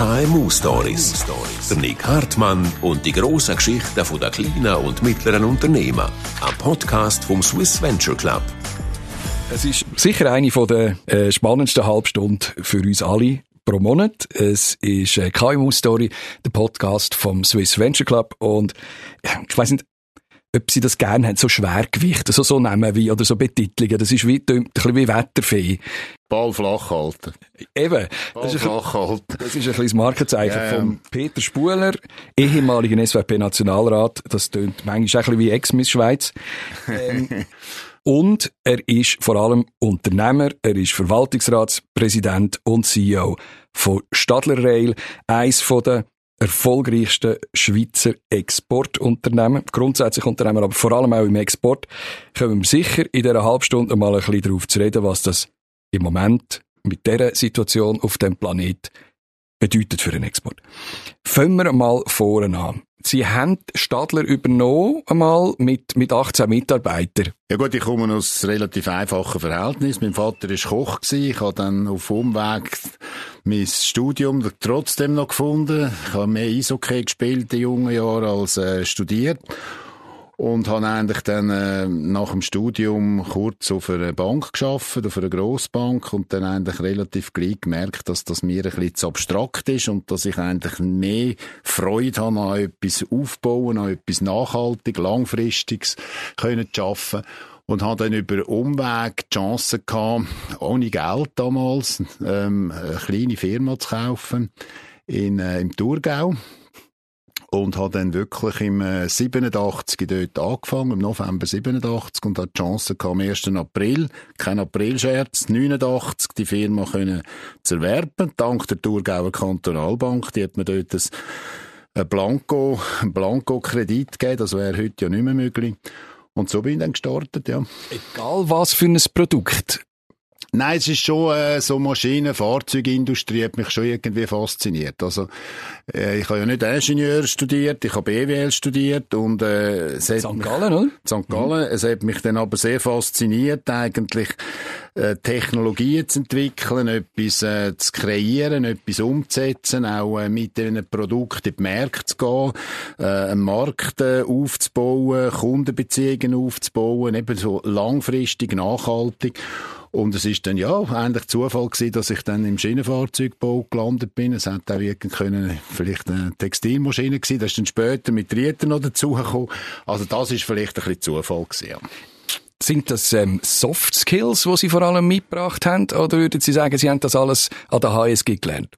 KMU Stories. Der Nick Hartmann und die grossen Geschichten der kleinen und mittleren Unternehmen. Ein Podcast vom Swiss Venture Club. Es ist sicher eine der äh, spannendsten Halbstunden für uns alle pro Monat. Es ist äh, KMU Story, der Podcast vom Swiss Venture Club und ich weiß nicht, ob sie das gerne haben, so Schwergewichte, so, so nehmen wie, oder so Betitelungen. Das ist wie, ein bisschen wie Wetterfee. Ball flach halten. Eben. Ball das ist flach halten. Das ist ein kleines Markenzeichen yeah. von Peter Spuler, ehemaligen SVP-Nationalrat. Das tönt manchmal ein bisschen wie Ex-Miss Schweiz. Ähm, und er ist vor allem Unternehmer, er ist Verwaltungsratspräsident und CEO von Stadler Rail, eins von den erfolgreichsten Schweizer Exportunternehmen, grundsätzlich Unternehmer, aber vor allem auch im Export, kommen wir sicher in dieser Halbstunde mal ein bisschen darauf zu reden, was das im Moment mit dieser Situation auf dem Planet bedeutet für den Export. Fangen wir mal vorne an. Sie haben Stadler übernommen, einmal mit, mit 18 Mitarbeitern. Ja gut, ich komme aus relativ einfachen Verhältnis. Mein Vater war Koch. Gewesen. Ich habe dann auf Umweg mein Studium trotzdem noch gefunden. Ich habe mehr Eishockey gespielt in jungen Jahren als äh, studiert und habe eigentlich dann äh, nach dem Studium kurz auf einer Bank geschafft, auf einer Grossbank. Und dann eigentlich relativ gleich gemerkt, dass das mir ein bisschen zu abstrakt ist und dass ich eigentlich mehr Freude habe an etwas aufbauen, an etwas nachhaltig, langfristiges können zu schaffen und habe dann über Umweg die Chance gehabt, ohne Geld damals ähm, eine kleine Firma zu kaufen in, äh, im Thurgau und habe dann wirklich im 87 äh, dort angefangen, im November 87 und hatte die Chance am 1. April, kein Aprilscherz, 89 die Firma können zu erwerben, dank der Thurgauer Kantonalbank, die hat mir dort ein Blanco, ein Blanco-Kredit gegeben, das wäre heute ja nicht mehr möglich. Und so bin ich dann gestartet, ja. Egal was für ein Produkt. Nein, es ist schon äh, so Maschinen, Fahrzeugindustrie hat mich schon irgendwie fasziniert. Also äh, ich habe ja nicht Ingenieur studiert, ich habe BWL studiert und äh, es St. Gallen, oder? St. Gallen. Mhm. Es hat mich dann aber sehr fasziniert, eigentlich äh, Technologien zu entwickeln, etwas äh, zu kreieren, etwas umzusetzen, auch äh, mit diesen Produkten in die Märkte zu gehen, äh, einen Markt äh, aufzubauen, Kundenbeziehungen aufzubauen, eben so langfristig, nachhaltig. Und es ist dann, ja, eigentlich Zufall gewesen, dass ich dann im Schienenfahrzeugbau gelandet bin. Es hätte auch wirklich können, vielleicht eine Textilmaschine gewesen. Das ist dann später mit Rieter noch dazugekommen. Also das ist vielleicht ein bisschen Zufall gewesen, ja. Sind das ähm, Soft Skills, die Sie vor allem mitgebracht haben? Oder würden Sie sagen, Sie haben das alles an der HSG gelernt?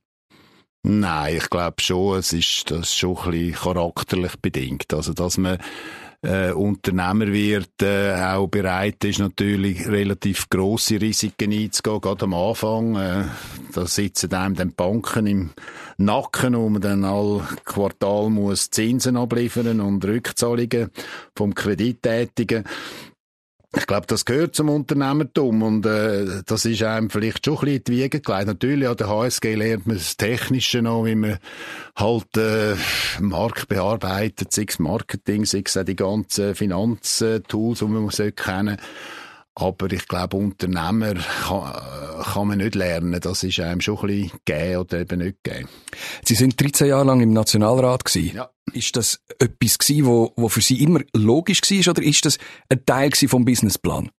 Nein, ich glaube schon, es ist das schon ein bisschen charakterlich bedingt. Also, dass man äh, Unternehmer wird, äh, auch bereit ist, natürlich relativ grosse Risiken einzugehen, gerade am Anfang. Äh, da sitzen einem dann Banken im Nacken, wo man dann all Quartal muss Zinsen abliefern und Rückzahlungen vom Kredit tätigen. Ich glaube, das gehört zum Unternehmertum und äh, das ist einem vielleicht schon ein bisschen in die Wiege. Natürlich, an der HSG lernt man das Technische noch, wie man halt äh, Markt bearbeitet, sei es Marketing, sei es auch die ganzen Finanztools, die man kennen muss. Aber ich glaube, Unternehmer kann, kann, man nicht lernen. Das ist einem schon ein bisschen geben oder eben nicht geben. Sie sind 13 Jahre lang im Nationalrat gewesen. Ja. Ist das etwas gewesen, wo, wo für Sie immer logisch war oder ist das ein Teil vom Businessplan?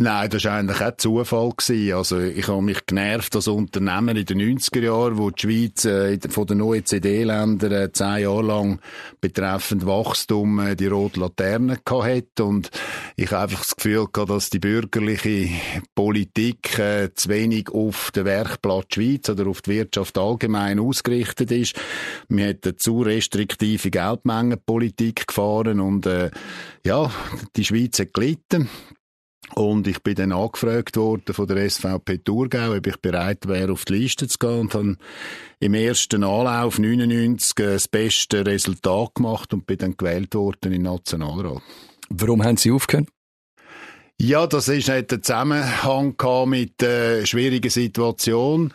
Nein, das war eigentlich auch Zufall. Gewesen. Also, ich habe mich genervt als Unternehmer in den 90er Jahren, wo die Schweiz äh, von den OECD-Ländern äh, zehn Jahre lang betreffend Wachstum äh, die rote Laterne hatte. Und ich habe einfach das Gefühl gehabt, dass die bürgerliche Politik äh, zu wenig auf den Werkplatz Schweiz oder auf die Wirtschaft allgemein ausgerichtet ist. Wir eine zu restriktive Geldmengenpolitik gefahren und äh, ja, die Schweiz hat gelitten. Und ich bin dann angefragt worden von der SVP Thurgau, ob ich bereit wäre, auf die Liste zu gehen und habe im ersten Anlauf 99 das beste Resultat gemacht und bin dann gewählt worden in Nationalrat. Warum haben Sie aufgehört? Ja, das ist nicht der Zusammenhang mit der schwierigen Situation.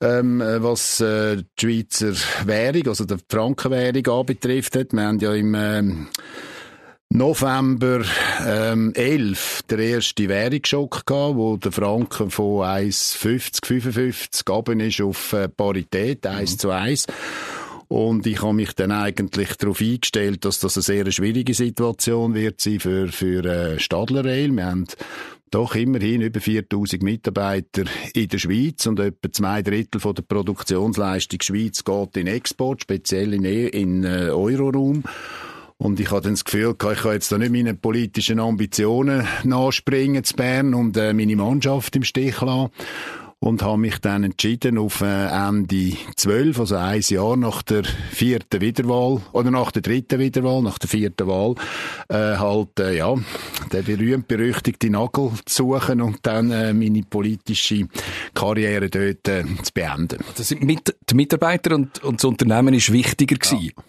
Ähm, was äh, die Schweizer Währung, also die Frankenwährung anbetrifft. Wir haben ja im ähm, November ähm, 11 der erste Währungsschock gehabt, wo der Franken von 1,50, 55 gegangen ist auf äh, Parität, 1 mhm. zu 1. Und ich habe mich dann eigentlich darauf eingestellt, dass das eine sehr schwierige Situation wird sein für, für äh, Stadler Rail. Wir haben doch immerhin über 4000 Mitarbeiter in der Schweiz und etwa zwei Drittel von der Produktionsleistung Schweiz geht in Export, speziell in, e, in äh, Euroraum. Und ich hatte dann das Gefühl, ich kann jetzt da nicht meinen politischen Ambitionen nachspringen zu Bern und äh, meine Mannschaft im Stich lassen und habe mich dann entschieden, auf äh, Ende 12, also ein Jahr nach der vierten Wiederwahl, oder nach der dritten Wiederwahl, nach der vierten Wahl, äh, halt, äh, ja, der berühmt-berüchtigte Nagel zu suchen und dann äh, meine politische Karriere dort äh, zu beenden. Das sind mit, die Mitarbeiter und, und das Unternehmen ist wichtiger gewesen. Ja.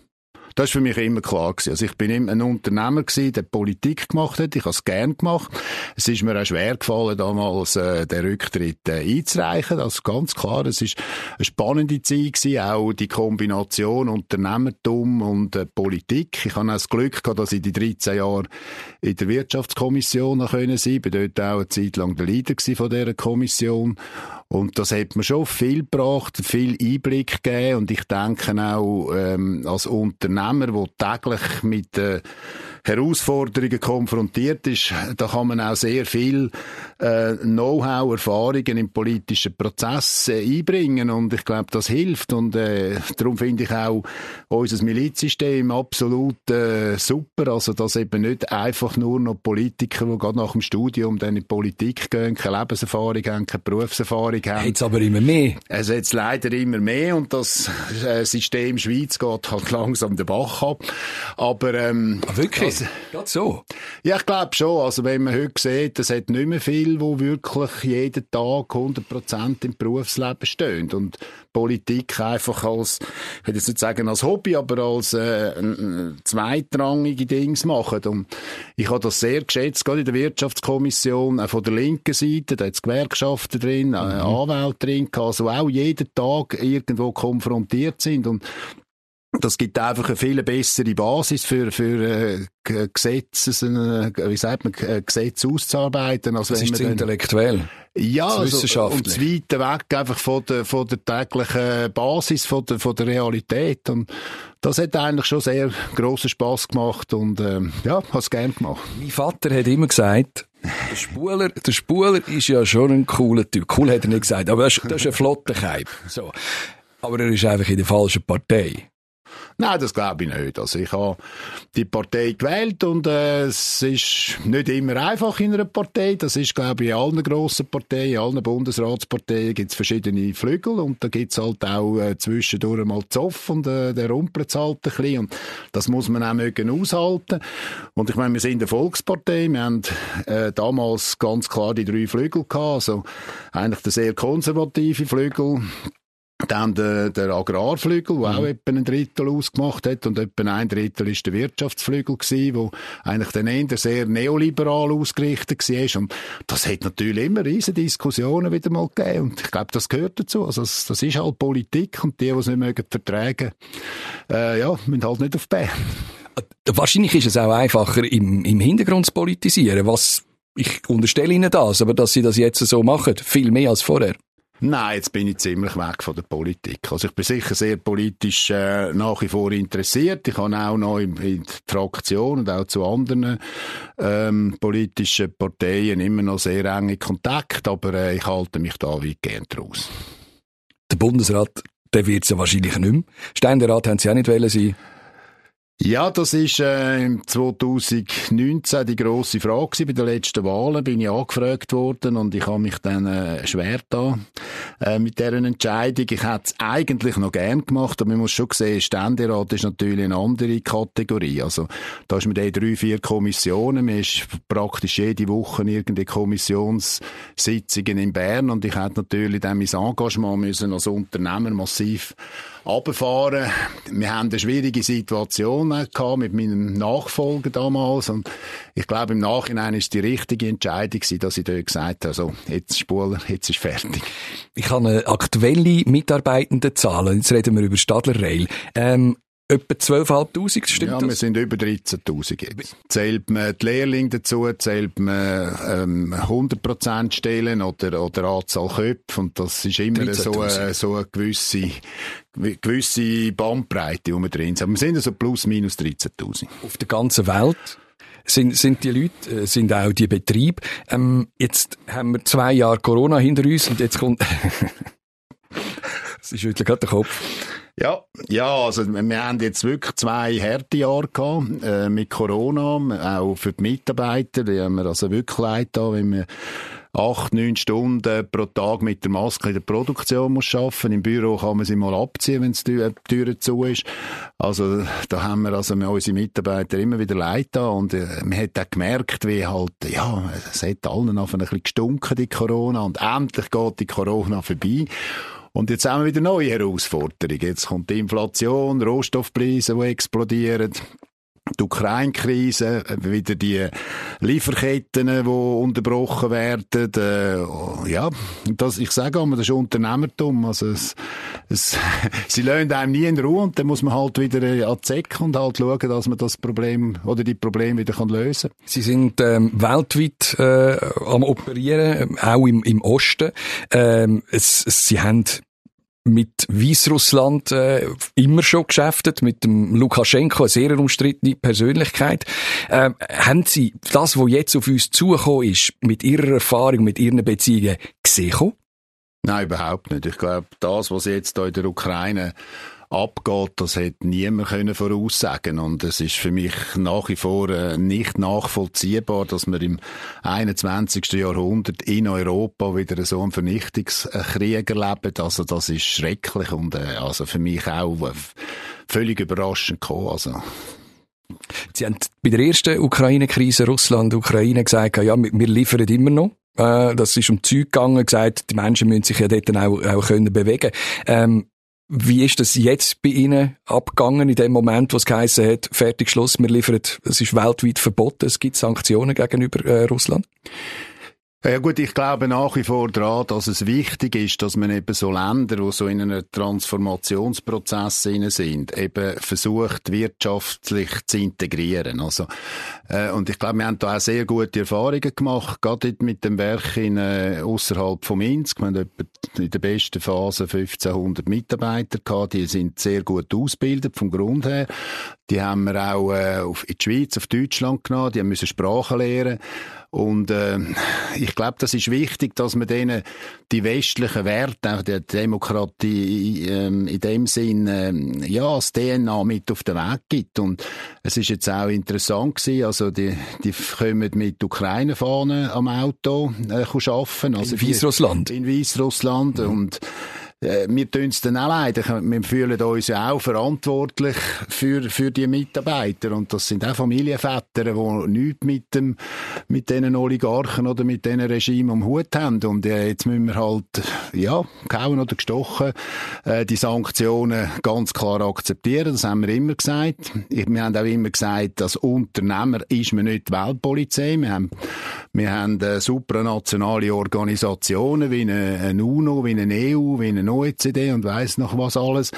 Das ist für mich immer klar gewesen. Also ich bin immer ein Unternehmer gewesen, der Politik gemacht hat. Ich habe es gern gemacht. Es ist mir auch schwer gefallen, damals äh, den Rücktritt äh, einzureichen. Das ist ganz klar. Es ist eine spannende Zeit gewesen, auch die Kombination Unternehmertum und äh, Politik. Ich habe auch das Glück gehabt, dass ich die 13 Jahre in der Wirtschaftskommission noch können sein. Bin dort auch eine Zeit lang der Leader von dieser Kommission. Und das hat mir schon viel gebracht, viel Einblick gegeben. Und ich denke auch, ähm, als Unternehmer, der täglich mit äh, Herausforderungen konfrontiert ist, da kann man auch sehr viel äh, Know-how, Erfahrungen im politischen Prozess äh, einbringen und ich glaube, das hilft und äh, darum finde ich auch unser Milizsystem absolut äh, super, also dass eben nicht einfach nur noch Politiker, die gerade nach dem Studium dann in die Politik gehen, keine Lebenserfahrung haben, keine Berufserfahrung haben. Jetzt aber immer mehr. Also jetzt leider immer mehr und das äh, System Schweiz geht halt langsam den Bach ab. Aber ähm, ah, wirklich? Das, so? Ja, ich glaube schon. Also wenn man heute sieht, es hat nicht mehr viel, wo wirklich jeden Tag 100% im Berufsleben stehen und Politik einfach als, ich will jetzt nicht sagen als Hobby, aber als äh, zweitrangige Dings machen. Und ich habe das sehr geschätzt, gerade in der Wirtschaftskommission, auch von der linken Seite, da hat es Gewerkschaften drin, mhm. Anwälte drin, also auch jeden Tag irgendwo konfrontiert sind und das gibt einfach eine viel bessere Basis für, für äh, Gesetzes, äh, wie sagt man, äh, Gesetze auszuarbeiten. Als das wenn ist man intellektuell. Ja, also, und zu weit weg einfach von der, von der täglichen Basis, von der, von der Realität. Und das hat eigentlich schon sehr grossen Spass gemacht und ähm, ja, habe es gerne gemacht. Mein Vater hat immer gesagt, der Spuler, der Spuler ist ja schon ein cooler Typ. Cool hat er nicht gesagt, aber das ist, das ist ein flotter Keib. So. Aber er ist einfach in der falschen Partei. Nein, das glaube ich nicht. Also ich habe die Partei gewählt und äh, es ist nicht immer einfach in einer Partei. Das ist, glaube ich, in allen grossen Parteien, in allen Bundesratsparteien gibt es verschiedene Flügel und da gibt es halt auch äh, zwischendurch mal Zoff und äh, der rumpelt halt ein bisschen und das muss man auch mögen aushalten. Und ich meine, wir sind eine Volkspartei, wir haben äh, damals ganz klar die drei Flügel gehabt, also eigentlich der sehr konservative Flügel, dann der, der Agrarflügel, der mhm. auch etwa ein Drittel ausgemacht hat und etwa ein Drittel ist der Wirtschaftsflügel gewesen, wo eigentlich dann eher sehr neoliberal ausgerichtet war. Und das hat natürlich immer riesen Diskussionen wieder mal gegeben. Und ich glaube, das gehört dazu. Also das, das ist halt Politik und die, die es nicht mögen vertragen, äh, ja, müssen halt nicht auf Bern. Wahrscheinlich ist es auch einfacher, im, im Hintergrund zu politisieren, was ich unterstelle Ihnen das, aber dass Sie das jetzt so machen, viel mehr als vorher. Nein, jetzt bin ich ziemlich weg von der Politik. Also ich bin sicher sehr politisch äh, nach wie vor interessiert. Ich habe auch noch in, in der Fraktion und auch zu anderen ähm, politischen Parteien immer noch sehr enge Kontakt, aber äh, ich halte mich da weitgehend raus. Der Bundesrat, der wird es ja wahrscheinlich nicht mehr. Ständerat haben Sie auch nicht sein ja, das ist äh, 2019 die grosse Frage bei den letzten Wahlen. Bin ich angefragt worden und ich habe mich dann äh, schwer da äh, mit deren Entscheidung. Ich hätte es eigentlich noch gern gemacht, aber man muss schon sehen, Ständerat ist natürlich eine andere Kategorie. Also da ist mit den drei, vier Kommissionen, man ist praktisch jede Woche irgendeine Kommissionssitzungen in Bern und ich hätte natürlich dann mein Engagement müssen als Unternehmer massiv runterfahren. Wir haben eine schwierige Situation gehabt mit meinem Nachfolger damals und ich glaube, im Nachhinein ist die richtige Entscheidung dass ich dort gesagt habe, so, jetzt Spuler, jetzt ist fertig. Ich habe eine aktuelle Mitarbeitendenzahlen. Jetzt reden wir über Stadler Rail. Ähm, etwa 12'500, stimmt ja, das? wir sind über 13'000 jetzt. Zählt man die Lehrlinge dazu, zählt man ähm, 100% Stellen oder, oder Anzahl Köpfe und das ist immer so, äh, so eine gewisse, gewisse Bandbreite, wo wir drin sind. Aber wir sind also plus minus 13'000. Auf der ganzen Welt sind, sind die Leute, äh, sind auch die Betriebe. Ähm, jetzt haben wir zwei Jahre Corona hinter uns und jetzt kommt... Sie schüttelt gerade den Kopf. Ja, ja, also wir haben jetzt wirklich zwei Härtejahre gehabt, äh, mit Corona, auch für die Mitarbeiter, die haben wir also wirklich leid da, wenn wir acht, neun Stunden pro Tag mit der Maske in der Produktion muss arbeiten. Im Büro kann man sie mal abziehen, wenn die Tür zu ist. Also da haben wir also unsere Mitarbeiter immer wieder leid da und äh, man hat auch gemerkt, wie halt, ja, es hat allen auf ein bisschen gestunken, die Corona und endlich geht die Corona vorbei. Und jetzt haben wir wieder neue Herausforderungen. Jetzt kommt die Inflation, Rohstoffpreise, die explodieren. Die Ukraine-Krise, wieder die Lieferketten, die unterbrochen werden. Äh, ja, das, ich sage immer, das ist Unternehmertum. Also es, es, sie lassen einem nie in Ruhe und dann muss man halt wieder an die Zecke und halt schauen, dass man das Problem oder die Probleme wieder kann lösen kann. Sie sind ähm, weltweit äh, am Operieren, auch im, im Osten. Ähm, es, es, sie haben mit Weißrussland äh, immer schon geschäftet, mit dem Lukaschenko, eine sehr umstrittene Persönlichkeit. Ähm, haben Sie das, was jetzt auf uns zugekommen ist, mit Ihrer Erfahrung, mit Ihren Beziehungen gesehen? Nein, überhaupt nicht. Ich glaube, das, was jetzt da in der Ukraine abgeht, das hätte niemand können voraussagen und es ist für mich nach wie vor äh, nicht nachvollziehbar, dass wir im 21. Jahrhundert in Europa wieder so einen Vernichtungskrieg erleben. Also das ist schrecklich und äh, also für mich auch äh, völlig überraschend gekommen. Also Sie haben bei der ersten Ukraine-Krise Russland-Ukraine gesagt, ja, wir liefern immer noch. Das ist um Zeug gegangen, gesagt, die Menschen müssen sich ja dort auch, auch können bewegen. Ähm, wie ist das jetzt bei Ihnen abgegangen in dem Moment, wo es geheißen hat, fertig, Schluss, wir liefern, es ist weltweit verboten, es gibt Sanktionen gegenüber äh, Russland? Ja gut, ich glaube nach wie vor daran, dass es wichtig ist, dass man eben so Länder, die so in einem Transformationsprozess sind, eben versucht, wirtschaftlich zu integrieren. Also, äh, und ich glaube, wir haben da auch sehr gute Erfahrungen gemacht, gerade mit dem Werk in, äh, außerhalb von Minsk. Wir haben in der besten Phase 1500 Mitarbeiter gehabt, die sind sehr gut ausgebildet vom Grund her. Die haben wir auch äh, in die Schweiz, auf Deutschland genommen, die haben müssen Sprachen lernen. Und äh, ich glaube, das ist wichtig, dass man denen die westlichen Werte, auch der Demokratie äh, in dem Sinn, äh, ja, das DNA mit auf den Weg gibt. Und es ist jetzt auch interessant gewesen, also die, die kommen mit Ukraine-Fahnen am Auto äh, arbeiten. Also in Weißrussland? In Weißrussland. Mhm. Und äh, wir tun es dann auch leid. Wir fühlen uns ja auch verantwortlich für, für die Mitarbeiter. Und das sind auch Familienväter, die nichts mit, dem, mit diesen Oligarchen oder mit diesen Regimen am Hut haben. Und äh, jetzt müssen wir halt, ja, gehauen oder gestochen, äh, die Sanktionen ganz klar akzeptieren. Das haben wir immer gesagt. Wir haben auch immer gesagt, als Unternehmer ist man nicht die Weltpolizei. Wir haben, wir haben äh, supranationale Organisationen wie eine, eine UNO, wie eine EU, wie eine OECD und weiß noch was alles,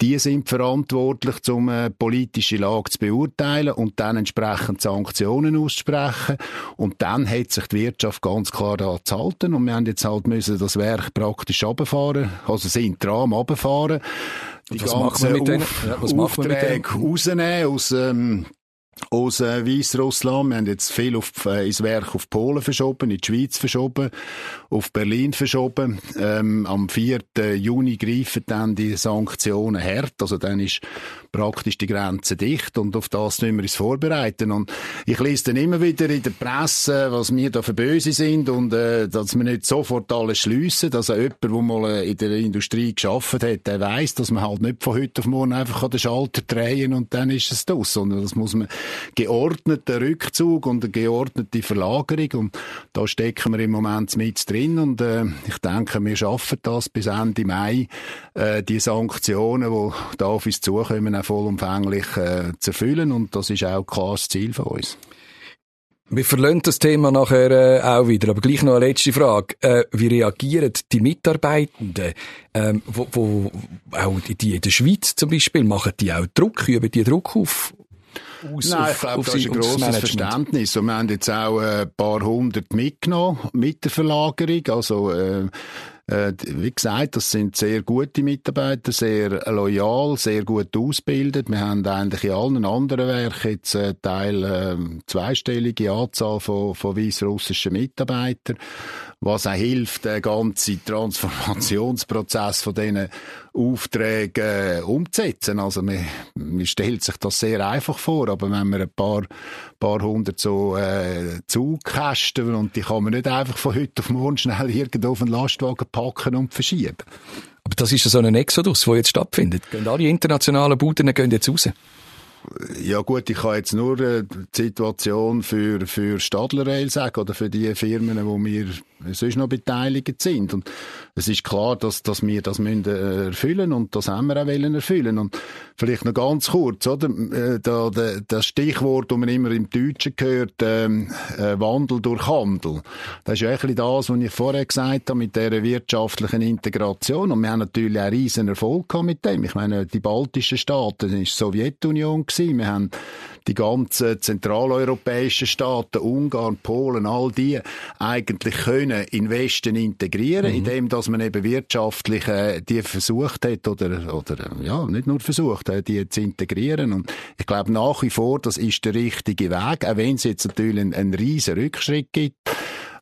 die sind verantwortlich, um äh, politische Lage zu beurteilen und dann entsprechend Sanktionen auszusprechen. Und dann hat sich die Wirtschaft ganz klar daran zu halten. Und wir haben jetzt halt müssen das Werk praktisch runterfahren, also sind dran runterfahren. Die was machen wir mit denen? Ja, was Aufträge rausnehmen aus, ähm, aus äh, Weißrussland. Wir haben jetzt viel auf, äh, ins Werk auf Polen verschoben, in die Schweiz verschoben, auf Berlin verschoben. Ähm, am 4. Juni greifen dann die Sanktionen hart. Also dann ist praktisch die Grenze dicht und auf das müssen wir uns vorbereiten. Und ich lese dann immer wieder in der Presse, was wir da für böse sind und äh, dass wir nicht sofort alles schliessen. Also jemand, der mal äh, in der Industrie geschafft hat, der weiß, dass man halt nicht von heute auf morgen einfach den Schalter drehen und dann ist es das, sondern das muss man geordneter Rückzug und eine geordnete Verlagerung und da stecken wir im Moment mit drin und äh, ich denke, wir schaffen das bis Ende Mai, äh, die Sanktionen, die da auf uns zukommen, auch vollumfänglich äh, zu erfüllen und das ist auch klar das Ziel von uns. Wir verlassen das Thema nachher äh, auch wieder, aber gleich noch eine letzte Frage. Äh, wie reagieren die Mitarbeitenden, ähm, wo, wo auch die, in der Schweiz zum Beispiel, machen die auch Druck, üben die Druck auf, aus Nein, ich glaube, das ist ein grosses Verständnis. Und wir haben jetzt auch ein paar hundert mitgenommen mit der Verlagerung. Also, äh, äh, wie gesagt, das sind sehr gute Mitarbeiter, sehr loyal, sehr gut ausgebildet. Wir haben eigentlich in allen anderen Werken jetzt äh, Teil äh, zweistellige Anzahl von, von weißrussischen Mitarbeitern was auch hilft, den ganzen Transformationsprozess von diesen Aufträgen äh, umzusetzen. Also man, man stellt sich das sehr einfach vor, aber wenn man ein paar, paar hundert so äh, Zugkästen und die kann man nicht einfach von heute auf morgen schnell irgendwo auf einen Lastwagen packen und verschieben. Aber das ist ja so ein Exodus, der jetzt stattfindet. Gehen alle internationalen Buden gehen jetzt raus? Ja gut, ich kann jetzt nur äh, die Situation für, für Stadler Rail sagen oder für die Firmen, wo wir sonst noch beteiligt sind. Und es ist klar, dass, dass wir das müssen äh, erfüllen und das haben wir auch wollen erfüllen. Und vielleicht noch ganz kurz, oder? Äh, da, da, das Stichwort, das man immer im Deutschen hört, ähm, äh, Wandel durch Handel. Das ist ja eigentlich das, was ich vorher gesagt habe, mit der wirtschaftlichen Integration. Und wir haben natürlich auch riesen Erfolg gehabt mit dem. Ich meine, die baltischen Staaten, das war die Sowjetunion gewesen. Wir haben die ganzen zentraleuropäischen Staaten, Ungarn, Polen, all die eigentlich können in Westen integrieren, mhm. indem dass man eben wirtschaftlich äh, die versucht hat oder oder ja nicht nur versucht, äh, die zu integrieren. Und ich glaube nach wie vor, das ist der richtige Weg, auch wenn es jetzt natürlich einen, einen riesen Rückschritt gibt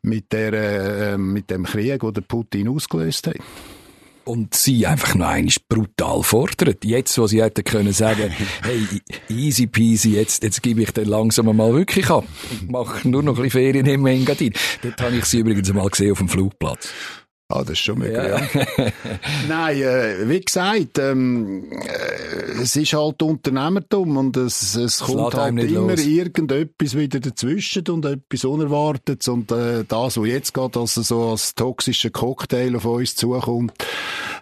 mit der äh, mit dem Krieg, den Putin ausgelöst hat und sie einfach noch einmal brutal fordert. Jetzt, wo sie hätten können sagen, hey, easy peasy, jetzt, jetzt gebe ich den langsam mal wirklich ab und mache nur noch ein bisschen Ferien im Engadin. Dort habe ich sie übrigens mal gesehen auf dem Flugplatz. Ah, das ist schon möglich, ja. ja. Nein, äh, wie gesagt, ähm, äh, es ist halt Unternehmertum und es, es kommt halt immer los. irgendetwas wieder dazwischen und etwas Unerwartetes und äh, das, was jetzt geht, dass es so als toxischer Cocktail auf uns zukommt,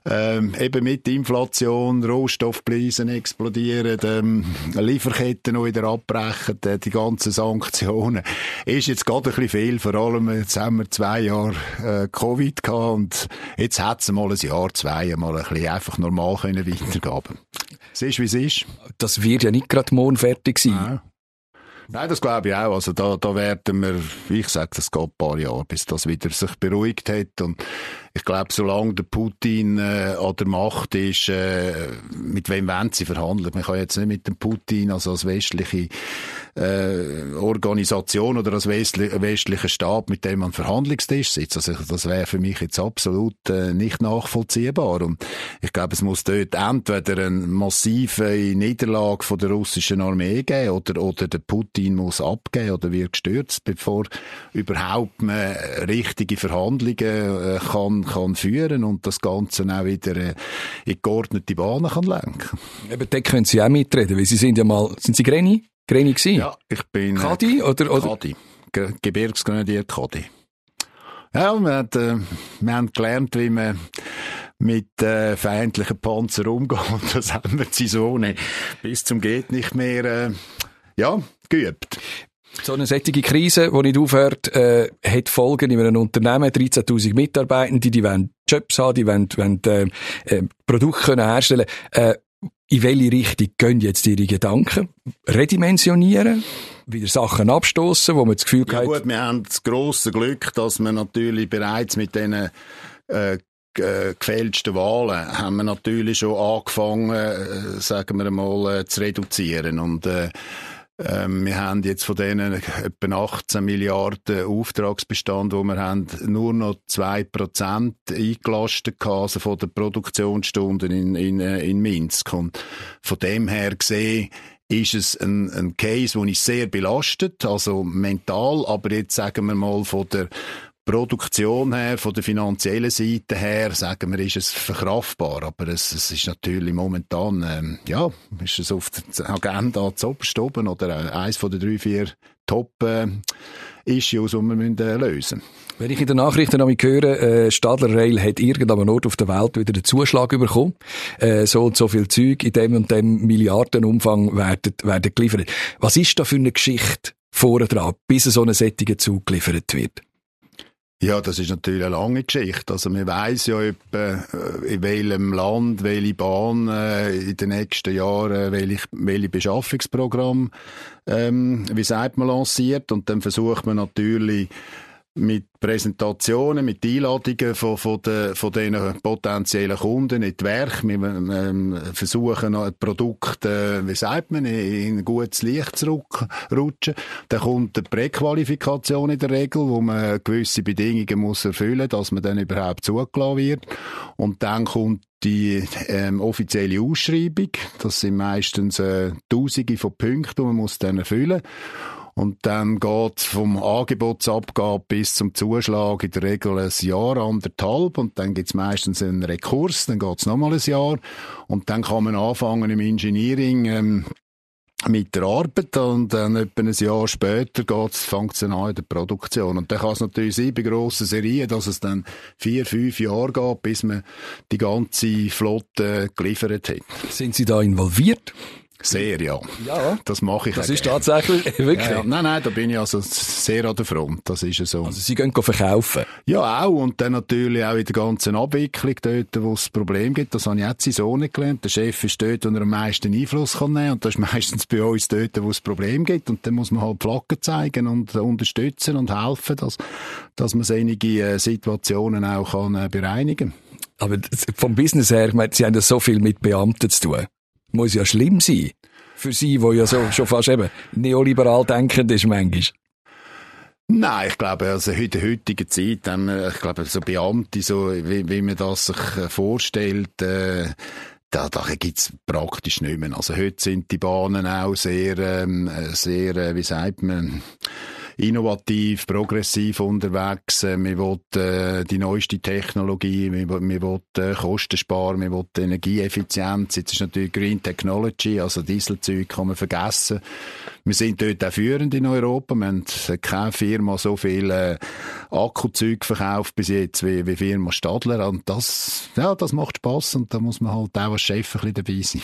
ähm, eben mit Inflation, Rohstoffpreisen explodieren, ähm, Lieferketten noch wieder abbrechen, äh, die ganzen Sanktionen, ist jetzt gerade ein bisschen viel, vor allem jetzt haben wir zwei Jahre äh, Covid gehabt und jetzt hat es mal ein Jahr, zwei mal ein bisschen einfach normal können weitergeben. Es ist, wie es ist. Das wird ja nicht gerade morgen fertig sein. Ja. Nein, das glaube ich auch. Also da, da werden wir, ich sage, das geht ein paar Jahre, bis das wieder sich beruhigt hat. Und ich glaube, solange der Putin äh, an der Macht ist, äh, mit wem wollen sie verhandeln? Man kann jetzt nicht mit dem Putin, also als westliche äh, Organisation oder als westli westlicher Staat, mit dem man Verhandlungstisch sitzt. Also das wäre für mich jetzt absolut äh, nicht nachvollziehbar. Und ich glaube, es muss dort entweder eine massive Niederlage von der russischen Armee geben oder, oder der Putin muss abgeben oder wird gestürzt, bevor überhaupt man richtige Verhandlungen äh, kann kann, führen und das Ganze auch wieder äh, in geordnete Bahnen kann lenken. Eben, da können Sie auch mitreden, weil Sie sind ja mal, sind Sie Greni? Greni gewesen? Ja, ich bin... Kadi oder? oder? Kadi. Ge Gebirgsgrenadier Kadi. Ja, wir, haben, äh, wir haben gelernt, wie man mit äh, feindlichen Panzern umgeht. Das haben wir die Saison bis zum geht nicht mehr äh, ja, geübt. So eine solche Krise, die nicht aufhört, äh, hat Folgen in einem Unternehmen, 13.000 Mitarbeitende, die wollen Jobs haben, die wollen, wollen äh, äh, Produkte können herstellen äh, In welche Richtung gehen jetzt Ihre Gedanken? Redimensionieren? Wieder Sachen abstoßen, wo man das Gefühl ja, hat... gut, wir haben das grosse Glück, dass wir natürlich bereits mit diesen äh, gefälschten Wahlen haben wir natürlich schon angefangen, äh, sagen wir mal, äh, zu reduzieren und äh, ähm, wir haben jetzt von denen etwa 18 Milliarden Auftragsbestand, wo wir haben, nur noch 2% eingelastet also von den Produktionsstunden in, in, äh, in Minsk. Und von dem her gesehen, ist es ein, ein Case, wo ich sehr belastet, also mental, aber jetzt sagen wir mal von der Produktion her, von der finanziellen Seite her, sagen wir, ist es verkraftbar. Aber es, es ist natürlich momentan, ähm, ja, ist es auf der Agenda zu oben oder äh, eins von den drei, vier Top-Issues, äh, die wir müssen, äh, lösen Wenn ich in den Nachrichten noch höre, äh, Stadler Rail hat irgendeinem Ort auf der Welt wieder einen Zuschlag bekommen, äh, so und so viel Zeug in dem und dem Milliardenumfang werden, werden geliefert. Was ist da für eine Geschichte? vorne dran, bis so ein sättiger Zug geliefert wird? Ja, das ist natürlich eine lange Geschichte. Also man weiß ja etwa, äh, in welchem Land, welche Bahn äh, in den nächsten Jahren, welche, welche Beschaffungsprogramm, ähm, wie sagt man, lanciert. Und dann versucht man natürlich mit Präsentationen, mit Einladungen von, von, den, von den potenziellen Kunden in die Werk. Wir ähm, versuchen ein Produkt, äh, wie sagt man, in ein gutes Licht zu rutschen. Dann kommt eine Präqualifikation in der Regel, wo man gewisse Bedingungen muss erfüllen muss, dass man dann überhaupt zugelassen wird. Und dann kommt die ähm, offizielle Ausschreibung. Das sind meistens äh, Tausende von Punkten, die man muss dann erfüllen muss. Und dann geht vom Angebotsabgabe bis zum Zuschlag in der Regel ein Jahr, anderthalb. Und dann gibt's meistens einen Rekurs, dann geht's nochmal ein Jahr. Und dann kann man anfangen im Engineering, ähm, mit der Arbeit und dann etwa ein Jahr später geht's, fängt es an in der Produktion. Und dann kann es natürlich sein, bei grossen Serien, dass es dann vier, fünf Jahre geht, bis man die ganze Flotte geliefert hat. Sind Sie da involviert? Sehr, ja. Ja. Das mache ich Das ist gerne. tatsächlich, wirklich? Ja, Nein, nein, da bin ich also sehr an der Front. Das ist so. Also Sie gehen verkaufen? Ja, auch. Und dann natürlich auch in der ganzen Abwicklung dort, wo es Problem gibt. Das habe ich auch zu Sohn gelernt. Der Chef ist dort, wo er am meisten Einfluss kann nehmen. Und das ist meistens bei uns dort, wo es Problem gibt. Und dann muss man halt Flaggen zeigen und unterstützen und helfen, dass, dass man solche äh, Situationen auch kann äh, bereinigen Aber vom Business her, ich meine, Sie haben ja so viel mit Beamten zu tun muss ja schlimm sein. Für sie, wo ja so schon fast eben neoliberal denkend ist manchmal. Nein, ich glaube, also in der heutigen Zeit, äh, ich glaube, so Beamte, so, wie, wie man das sich äh, vorstellt, äh, da, da gibt's praktisch nicht mehr. Also heute sind die Bahnen auch sehr, ähm, sehr, äh, wie sagt man, innovativ, progressiv unterwegs. Äh, wir wollen äh, die neueste Technologie, wir, wir wollen äh, Kosten sparen, wir wollen Energieeffizienz. Jetzt ist natürlich Green Technology, also Dieselzeug kann man vergessen. Wir sind dort auch führend in Europa. Wir haben keine Firma so viel Akkuzeug verkauft bis jetzt wie, wie Firma Stadler. Und das, ja, das macht Spaß und da muss man halt auch als Chef ein bisschen dabei sein.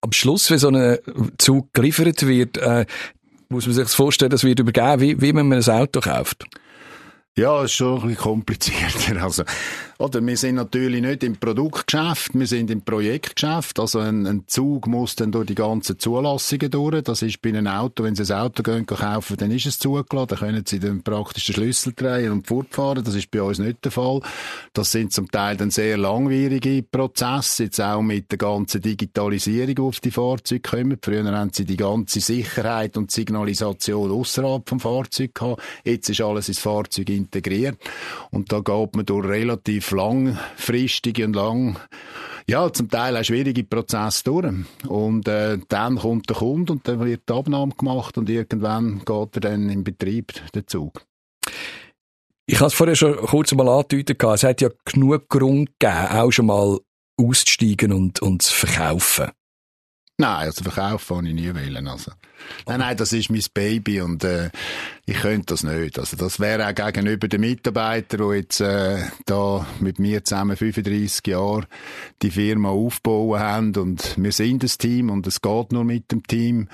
Am Schluss, wenn so ein Zug geliefert wird, äh, muss man sich vorstellen, das wird übergeben, wie, wie man ein Auto kauft. Ja, ist schon ein bisschen komplizierter. Also, oder wir sind natürlich nicht im Produktgeschäft, wir sind im Projektgeschäft. Also ein, ein, Zug muss dann durch die ganzen Zulassungen durch. Das ist bei einem Auto, wenn Sie ein Auto gehen, kaufen, dann ist es zugelassen. Dann können Sie den praktischen Schlüssel drehen und fortfahren. Das ist bei uns nicht der Fall. Das sind zum Teil dann sehr langwierige Prozesse. Jetzt auch mit der ganzen Digitalisierung, auf die Fahrzeuge kommen. Früher haben Sie die ganze Sicherheit und Signalisation außerhalb vom Fahrzeug gehabt. Jetzt ist alles ins Fahrzeug integriert. Und da geht man durch relativ langfristige und lang, ja, zum Teil auch schwierige Prozesse durch. Und äh, dann kommt der Kunde und dann wird die Abnahme gemacht und irgendwann geht er dann in Betrieb, der Zug. Ich habe es vorher schon kurz mal angedeutet, es hat ja genug Grund gegeben, auch schon mal auszusteigen und, und zu verkaufen. Nein, also verkaufen kann ich nie wählen. Also. Nein, nein, das ist mein Baby und äh, ich könnte das nicht. Also das wäre auch gegenüber den Mitarbeitern, die jetzt äh, da mit mir zusammen 35 Jahre die Firma aufbauen haben und wir sind das Team und es geht nur mit dem Team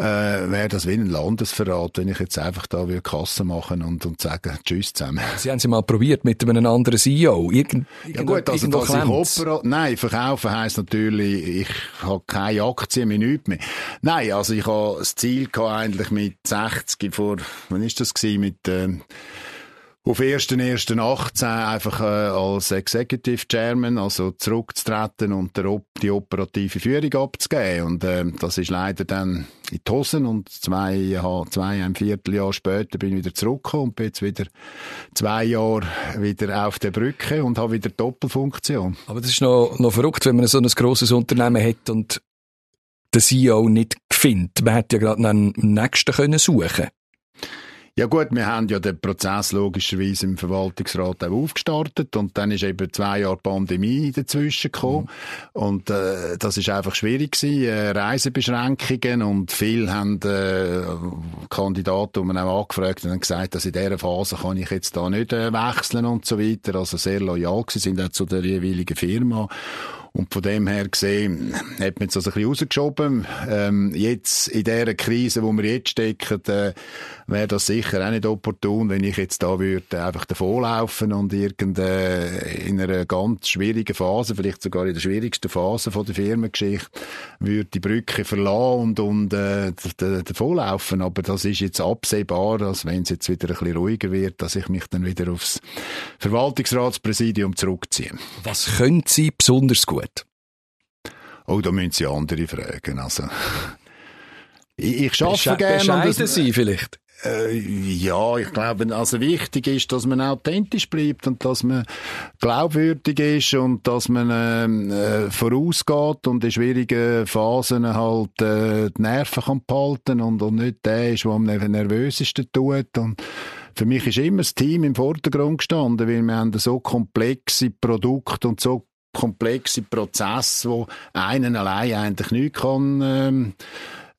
äh, wäre das wie ein Landesverrat, wenn ich jetzt einfach da will Kasse machen und, und sagen Tschüss zusammen. Sie haben sie mal probiert mit einem anderen CEO. Irgend, ja gut, also dass ich Opera, nein, verkaufen heisst natürlich, ich habe keine Aktien mehr, nichts mehr. Nein, also ich habe das Ziel gehabt, eigentlich mit 60 vor, wann ist das gewesen, mit, äh, auf 1.1.18 einfach äh, als Executive Chairman, also zurückzutreten und der, die operative Führung abzugeben. Und äh, das ist leider dann in die Hosen und zwei, zwei, ein Vierteljahr später bin ich wieder zurückgekommen und bin jetzt wieder zwei Jahre wieder auf der Brücke und habe wieder Doppelfunktion. Aber das ist noch, noch verrückt, wenn man so ein grosses Unternehmen hat und den CEO nicht findet. Man hätte ja gerade einen nächsten können suchen ja gut, wir haben ja den Prozess logischerweise im Verwaltungsrat auch aufgestartet und dann ist eben zwei Jahre Pandemie dazwischen gekommen mhm. und äh, das ist einfach schwierig gewesen, äh, Reisebeschränkungen und viele haben äh, Kandidaten, die man auch angefragt haben, gesagt, dass in dieser Phase kann ich jetzt da nicht äh, wechseln und so weiter, also sehr loyal gewesen, sind auch zu der jeweiligen Firma und von dem her gesehen, hat man jetzt also ein bisschen rausgeschoben. Ähm, jetzt, in dieser Krise, wo wir jetzt stecken, äh, wäre das sicher auch nicht opportun, wenn ich jetzt da würde einfach davonlaufen und irgende in einer ganz schwierigen Phase, vielleicht sogar in der schwierigsten Phase von der Firmengeschichte, würde die Brücke verlassen und, und äh, davonlaufen. Aber das ist jetzt absehbar, dass wenn es jetzt wieder ein bisschen ruhiger wird, dass ich mich dann wieder aufs Verwaltungsratspräsidium zurückziehe. Was können Sie besonders gut? Oh, da müssen Sie andere fragen. Also, ich, ich arbeite gerne. Bescheiden Sie vielleicht? Äh, ja, ich glaube, also wichtig ist, dass man authentisch bleibt und dass man glaubwürdig ist und dass man ähm, äh, vorausgeht und in schwierigen Phasen halt äh, die Nerven kann behalten und, und nicht der ist, der am nervösesten tut. Und für mich ist immer das Team im Vordergrund gestanden, weil wir haben so komplexe Produkte und so komplexe Prozesse, wo einen allein eigentlich nicht kann ähm,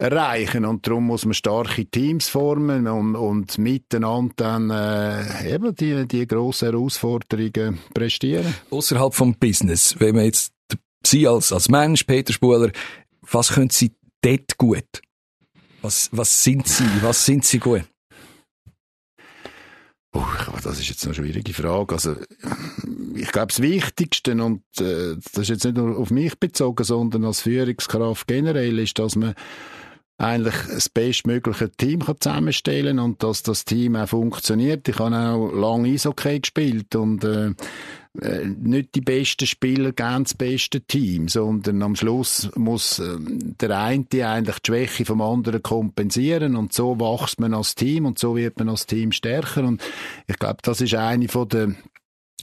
erreichen und darum muss man starke Teams formen und, und miteinander dann äh, eben die, die grossen Herausforderungen prestieren. Außerhalb vom Business, wenn man jetzt Sie als, als Mensch, Peter Spuler, was können Sie dort gut? Was, was sind Sie? Was sind Sie gut? Oh, das ist jetzt eine schwierige Frage. Also, ich glaube, das Wichtigste, und äh, das ist jetzt nicht nur auf mich bezogen, sondern als Führungskraft generell, ist, dass man eigentlich das bestmögliche Team zusammenstellen kann und dass das Team auch funktioniert. Ich habe auch lange Eishockey gespielt und äh, äh, nicht die besten Spieler geben das beste Team, sondern am Schluss muss äh, der eine eigentlich die Schwäche vom anderen kompensieren und so wächst man als Team und so wird man als Team stärker und ich glaube, das ist eine von der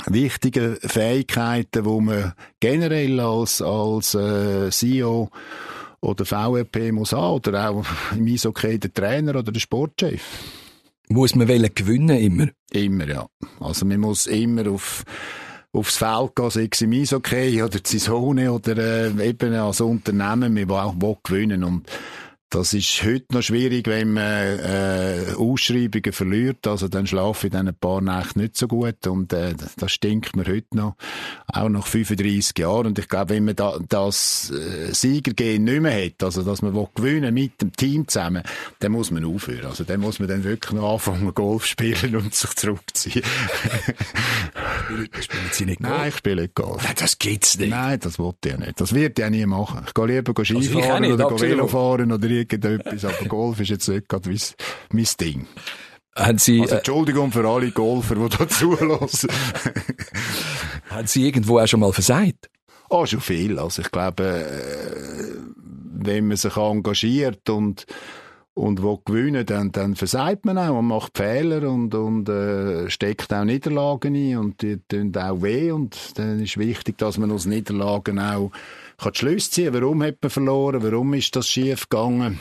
wichtigen Fähigkeiten, wo man generell als als äh, CEO oder VRP muss haben, oder auch im Eishockey der Trainer oder der Sportchef. Muss man wollen gewinnen immer? Immer, ja. Also man muss immer auf aufs Feld gehen, sei es im Eishockey oder Saison oder äh, eben als Unternehmen, wir wollen auch gewinnen und das ist heute noch schwierig, wenn man äh, Ausschreibungen verliert. Also dann schlafe ich dann ein paar Nächte nicht so gut und äh, das stinkt mir heute noch, auch nach 35 Jahren. Und ich glaube, wenn man da, das äh, Siegergehen nicht mehr hat, also dass man gewinnen mit dem Team zusammen, dann muss man aufhören. Also dann muss man dann wirklich noch anfangen Golf spielen und sich zurückziehen. Spielen Sie nicht Golf? Nein, ich spiele nicht Golf. Nein, das geht's nicht. Nein, das wollte ich nicht. Das wird ich nie machen. Ich gehe lieber also Skifahren also oder Velo fahren oder irgendetwas, aber Golf ist jetzt nicht gerade mein Ding. Haben Sie, also, Entschuldigung für alle Golfer, die da zulassen. haben Sie irgendwo auch schon mal versagt? Ah, oh, schon viel. Also ich glaube, äh, wenn man sich engagiert und und wo gewinnen, dann, dann versagt man auch und macht Fehler und, und äh, steckt auch Niederlagen ein und die tun auch weh und dann ist wichtig, dass man aus Niederlagen auch kann die Schlüsse ziehen Warum hat man verloren? Warum ist das schief gegangen?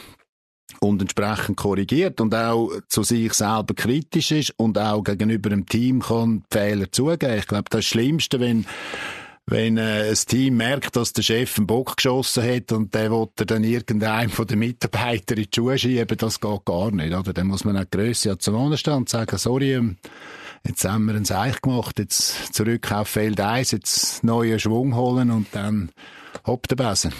Und entsprechend korrigiert und auch zu sich selber kritisch ist und auch gegenüber dem Team kann Fehler zugeben. Ich glaube, das, Schlimmste, wenn wenn äh, ein Team merkt, dass der Chef einen Bock geschossen hat und der will dann irgendeinem von den Mitarbeitern in die Schuhe schieben, das geht gar nicht. Oder? Dann muss man auch die Grösse zum stehen und sagen, sorry, ähm, jetzt haben wir ein Seich gemacht, jetzt zurück auf Feld 1, jetzt neuen Schwung holen und dann hopp der Besen.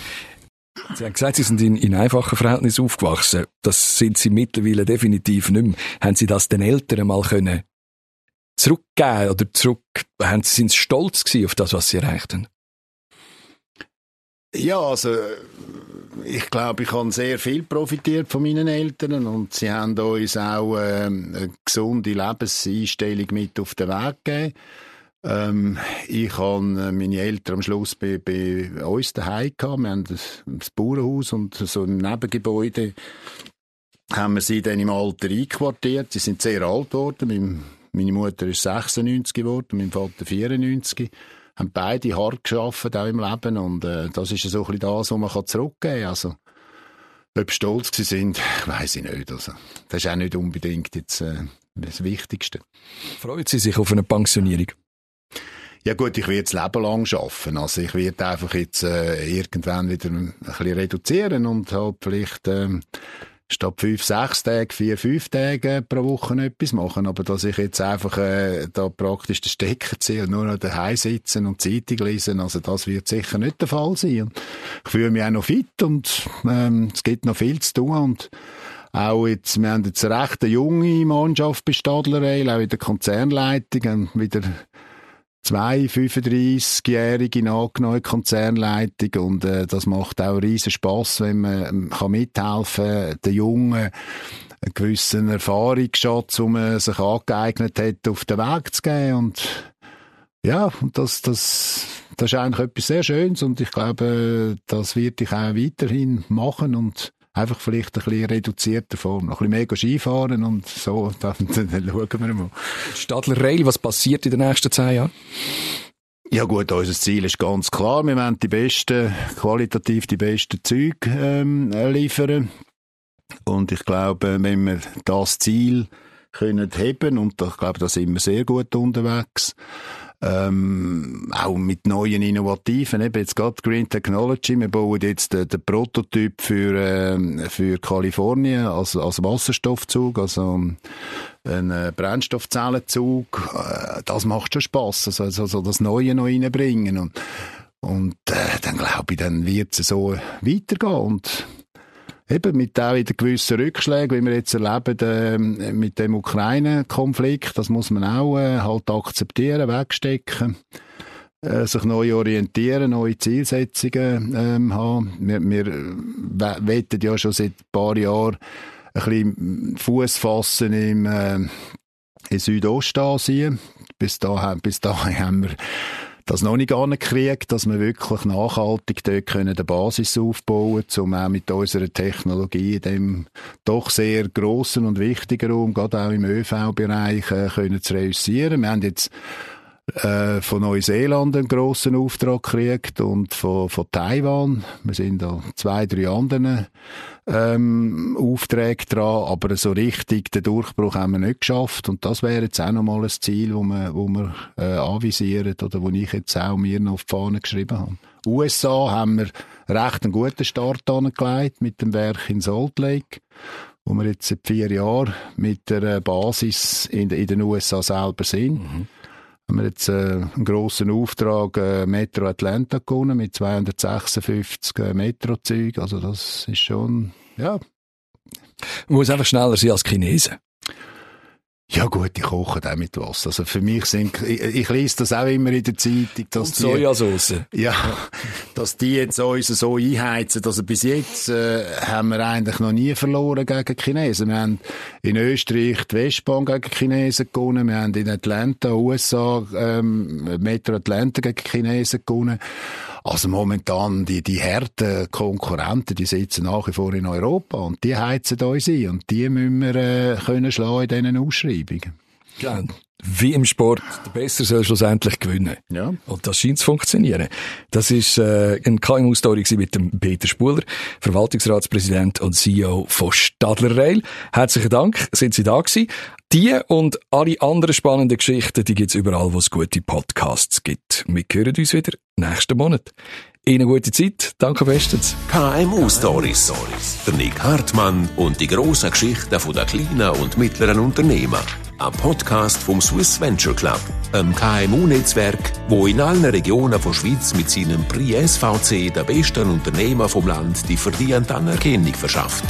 Sie haben gesagt, Sie sind in, in einfachen Verhältnissen aufgewachsen. Das sind Sie mittlerweile definitiv nicht mehr. Haben Sie das den Eltern mal können zurückgeben oder zurück, haben Sie, sind Sie stolz gewesen auf das, was Sie erreicht haben? Ja, also ich glaube, ich habe sehr viel profitiert von meinen Eltern und sie haben uns auch ähm, eine gesunde Lebenseinstellung mit auf den Weg gegeben. Ähm, ich habe äh, meine Eltern am Schluss bei, bei uns daheim gehabt. Wir haben das, Bauernhaus und so ein Nebengebäude haben wir sie dann im Alter einquartiert. Sie sind sehr alt geworden. Meine Mutter ist 96 geworden, mein Vater 94 haben beide hart geschafft auch im Leben und äh, das ist so ein bisschen das, was man zurückgeben kann. Also, ob stolz sie sind, weiß ich nicht. Also, das ist auch nicht unbedingt jetzt äh, das Wichtigste. Freuen Sie sich auf eine Pensionierung? Ja gut, ich werde das Leben lang arbeiten. Also ich werde einfach jetzt äh, irgendwann wieder ein bisschen reduzieren und halt vielleicht ähm, statt fünf, sechs Tage, vier, fünf Tage pro Woche etwas machen. Aber dass ich jetzt einfach äh, da praktisch den Stecker ziehe und nur noch daheim sitzen und Zeitung lesen, also das wird sicher nicht der Fall sein. Und ich fühle mich auch noch fit und ähm, es gibt noch viel zu tun und auch jetzt, wir haben jetzt eine recht junge Mannschaft bei Stadler auch in der Konzernleitung, wieder zwei 35-jährige nachgenommen Konzernleitung und äh, das macht auch riesen Spaß, wenn man ähm, kann mithelfen, den Jungen einen gewissen Erfahrungsschatz, den man sich angeeignet hat, auf den Weg zu geben und ja, das, das, das ist eigentlich etwas sehr Schönes und ich glaube, das werde ich auch weiterhin machen und einfach vielleicht ein bisschen reduzierter Form. Noch ein bisschen mehr Skifahren und so, dann, dann schauen wir mal. Stadler Rail, was passiert in den nächsten zehn Jahren? Ja gut, unser Ziel ist ganz klar. Wir wollen die besten, qualitativ die besten Züge ähm, liefern. Und ich glaube, wenn wir das Ziel können heben und ich glaube, da sind wir sehr gut unterwegs ähm, auch mit neuen Innovativen, eben jetzt gerade Green Technology, wir bauen jetzt den, den Prototyp für, ähm, für Kalifornien als, als Wasserstoffzug, also ein äh, Brennstoffzellenzug, äh, das macht schon Spass, also, also, also das Neue noch reinbringen. Und und äh, dann glaube ich, dann wird es so weitergehen. Und eben mit auch wieder gewissen Rückschlägen, wie wir jetzt erleben äh, mit dem Ukraine-Konflikt, das muss man auch äh, halt akzeptieren, wegstecken, äh, sich neu orientieren, neue Zielsetzungen ähm, haben. Wir, wir wettet ja schon seit ein paar Jahren ein bisschen Fuß fassen im äh, in Südostasien. Bis dahin, bis dahin haben wir das noch nicht angekriegt, dass wir wirklich nachhaltig dort können eine Basis aufbauen können, um auch mit unserer Technologie in dem doch sehr grossen und wichtigen Raum, gerade auch im ÖV-Bereich, äh, zu reüssieren. Wir haben jetzt äh, von Neuseeland einen grossen Auftrag gekriegt und von, von Taiwan. Wir sind da zwei, drei anderen ähm, Aufträge dran, aber so richtig den Durchbruch haben wir nicht geschafft und das wäre jetzt auch nochmal ein Ziel, wo wir, wo wir äh, anvisieren oder wo ich jetzt auch mir noch auf die Fahne geschrieben habe. USA haben wir recht einen guten Start angelegt mit dem Werk in Salt Lake wo wir jetzt seit vier Jahren mit der Basis in, in den USA selber sind. Mhm haben wir jetzt äh, einen grossen Auftrag äh, Metro Atlanta gewonnen mit 256 äh, Metrozügen. Also das ist schon, ja. Man muss einfach schneller sein als Chinesen. Ja gut, die kochen auch mit Wasser. Also für mich sind, ich, ich lese das auch immer in der Zeitung, dass Und Sojasauce. Ja, dass die jetzt uns so einheizen. Also bis jetzt äh, haben wir eigentlich noch nie verloren gegen Chinesen. Wir haben in Österreich die Westbahn gegen Chinesen gewonnen. Wir haben in Atlanta, USA, ähm, Metro Atlanta gegen Chinesen gewonnen. Also momentan, die, die harten Konkurrenten, die sitzen nach wie vor in Europa und die heizen uns ein und die müssen wir äh, können schlagen in diesen Ausschreibungen. Ja, wie im Sport, der Besser soll schlussendlich gewinnen. Ja. Und das scheint zu funktionieren. Das ist äh, ein KMU-Story mit dem Peter Spuler, Verwaltungsratspräsident und CEO von Stadler Rail. Herzlichen Dank, sind Sie da gewesen. Die und alle anderen spannenden Geschichten, die gibt's überall, wo es gute Podcasts gibt. Wir hören uns wieder nächsten Monat. Ihnen gute Zeit. Danke bestens. KMU Stories. Der Nick Hartmann und die grossen Geschichten der kleinen und mittleren Unternehmen. Ein Podcast vom Swiss Venture Club, einem KMU-Netzwerk, wo in allen Regionen von Schweiz mit seinem Prix SVC der besten Unternehmer vom Land die verdiente Anerkennung verschafft.